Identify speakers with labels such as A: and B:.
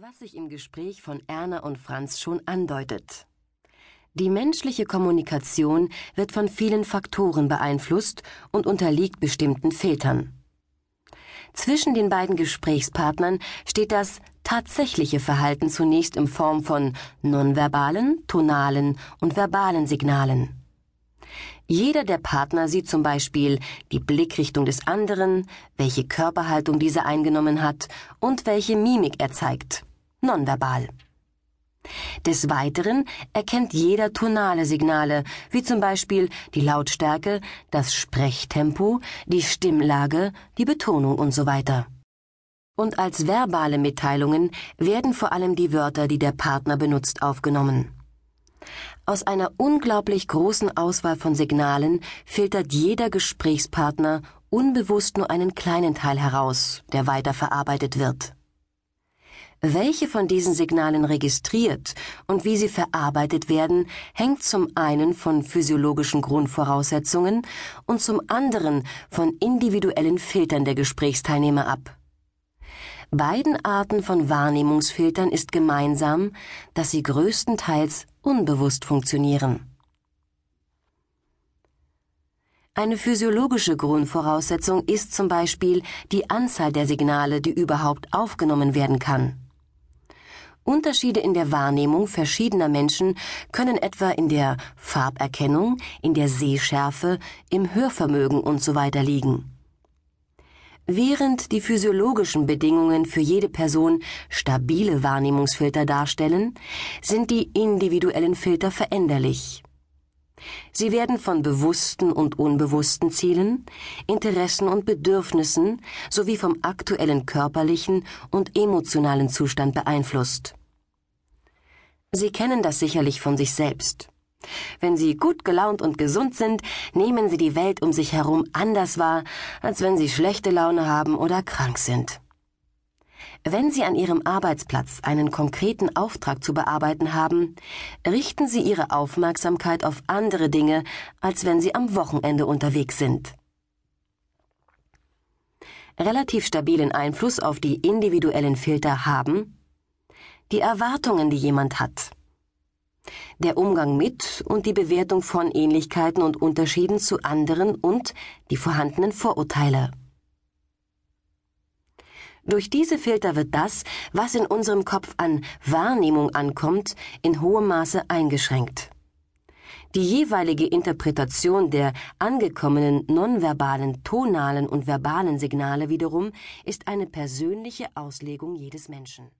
A: Was sich im Gespräch von Erna und Franz schon andeutet. Die menschliche Kommunikation wird von vielen Faktoren beeinflusst und unterliegt bestimmten Filtern. Zwischen den beiden Gesprächspartnern steht das tatsächliche Verhalten zunächst in Form von nonverbalen, tonalen und verbalen Signalen. Jeder der Partner sieht zum Beispiel die Blickrichtung des anderen, welche Körperhaltung dieser eingenommen hat und welche Mimik er zeigt, nonverbal. Des Weiteren erkennt jeder tonale Signale, wie zum Beispiel die Lautstärke, das Sprechtempo, die Stimmlage, die Betonung und so weiter. Und als verbale Mitteilungen werden vor allem die Wörter, die der Partner benutzt, aufgenommen. Aus einer unglaublich großen Auswahl von Signalen filtert jeder Gesprächspartner unbewusst nur einen kleinen Teil heraus, der weiterverarbeitet wird. Welche von diesen Signalen registriert und wie sie verarbeitet werden, hängt zum einen von physiologischen Grundvoraussetzungen und zum anderen von individuellen Filtern der Gesprächsteilnehmer ab. Beiden Arten von Wahrnehmungsfiltern ist gemeinsam, dass sie größtenteils unbewusst funktionieren. Eine physiologische Grundvoraussetzung ist zum Beispiel die Anzahl der Signale, die überhaupt aufgenommen werden kann. Unterschiede in der Wahrnehmung verschiedener Menschen können etwa in der Farberkennung, in der Sehschärfe, im Hörvermögen usw. So liegen. Während die physiologischen Bedingungen für jede Person stabile Wahrnehmungsfilter darstellen, sind die individuellen Filter veränderlich. Sie werden von bewussten und unbewussten Zielen, Interessen und Bedürfnissen sowie vom aktuellen körperlichen und emotionalen Zustand beeinflusst. Sie kennen das sicherlich von sich selbst. Wenn Sie gut gelaunt und gesund sind, nehmen Sie die Welt um sich herum anders wahr, als wenn Sie schlechte Laune haben oder krank sind. Wenn Sie an Ihrem Arbeitsplatz einen konkreten Auftrag zu bearbeiten haben, richten Sie Ihre Aufmerksamkeit auf andere Dinge, als wenn Sie am Wochenende unterwegs sind. Relativ stabilen Einfluss auf die individuellen Filter haben die Erwartungen, die jemand hat der Umgang mit und die Bewertung von Ähnlichkeiten und Unterschieden zu anderen und die vorhandenen Vorurteile. Durch diese Filter wird das, was in unserem Kopf an Wahrnehmung ankommt, in hohem Maße eingeschränkt. Die jeweilige Interpretation der angekommenen nonverbalen, tonalen und verbalen Signale wiederum ist eine persönliche Auslegung jedes Menschen.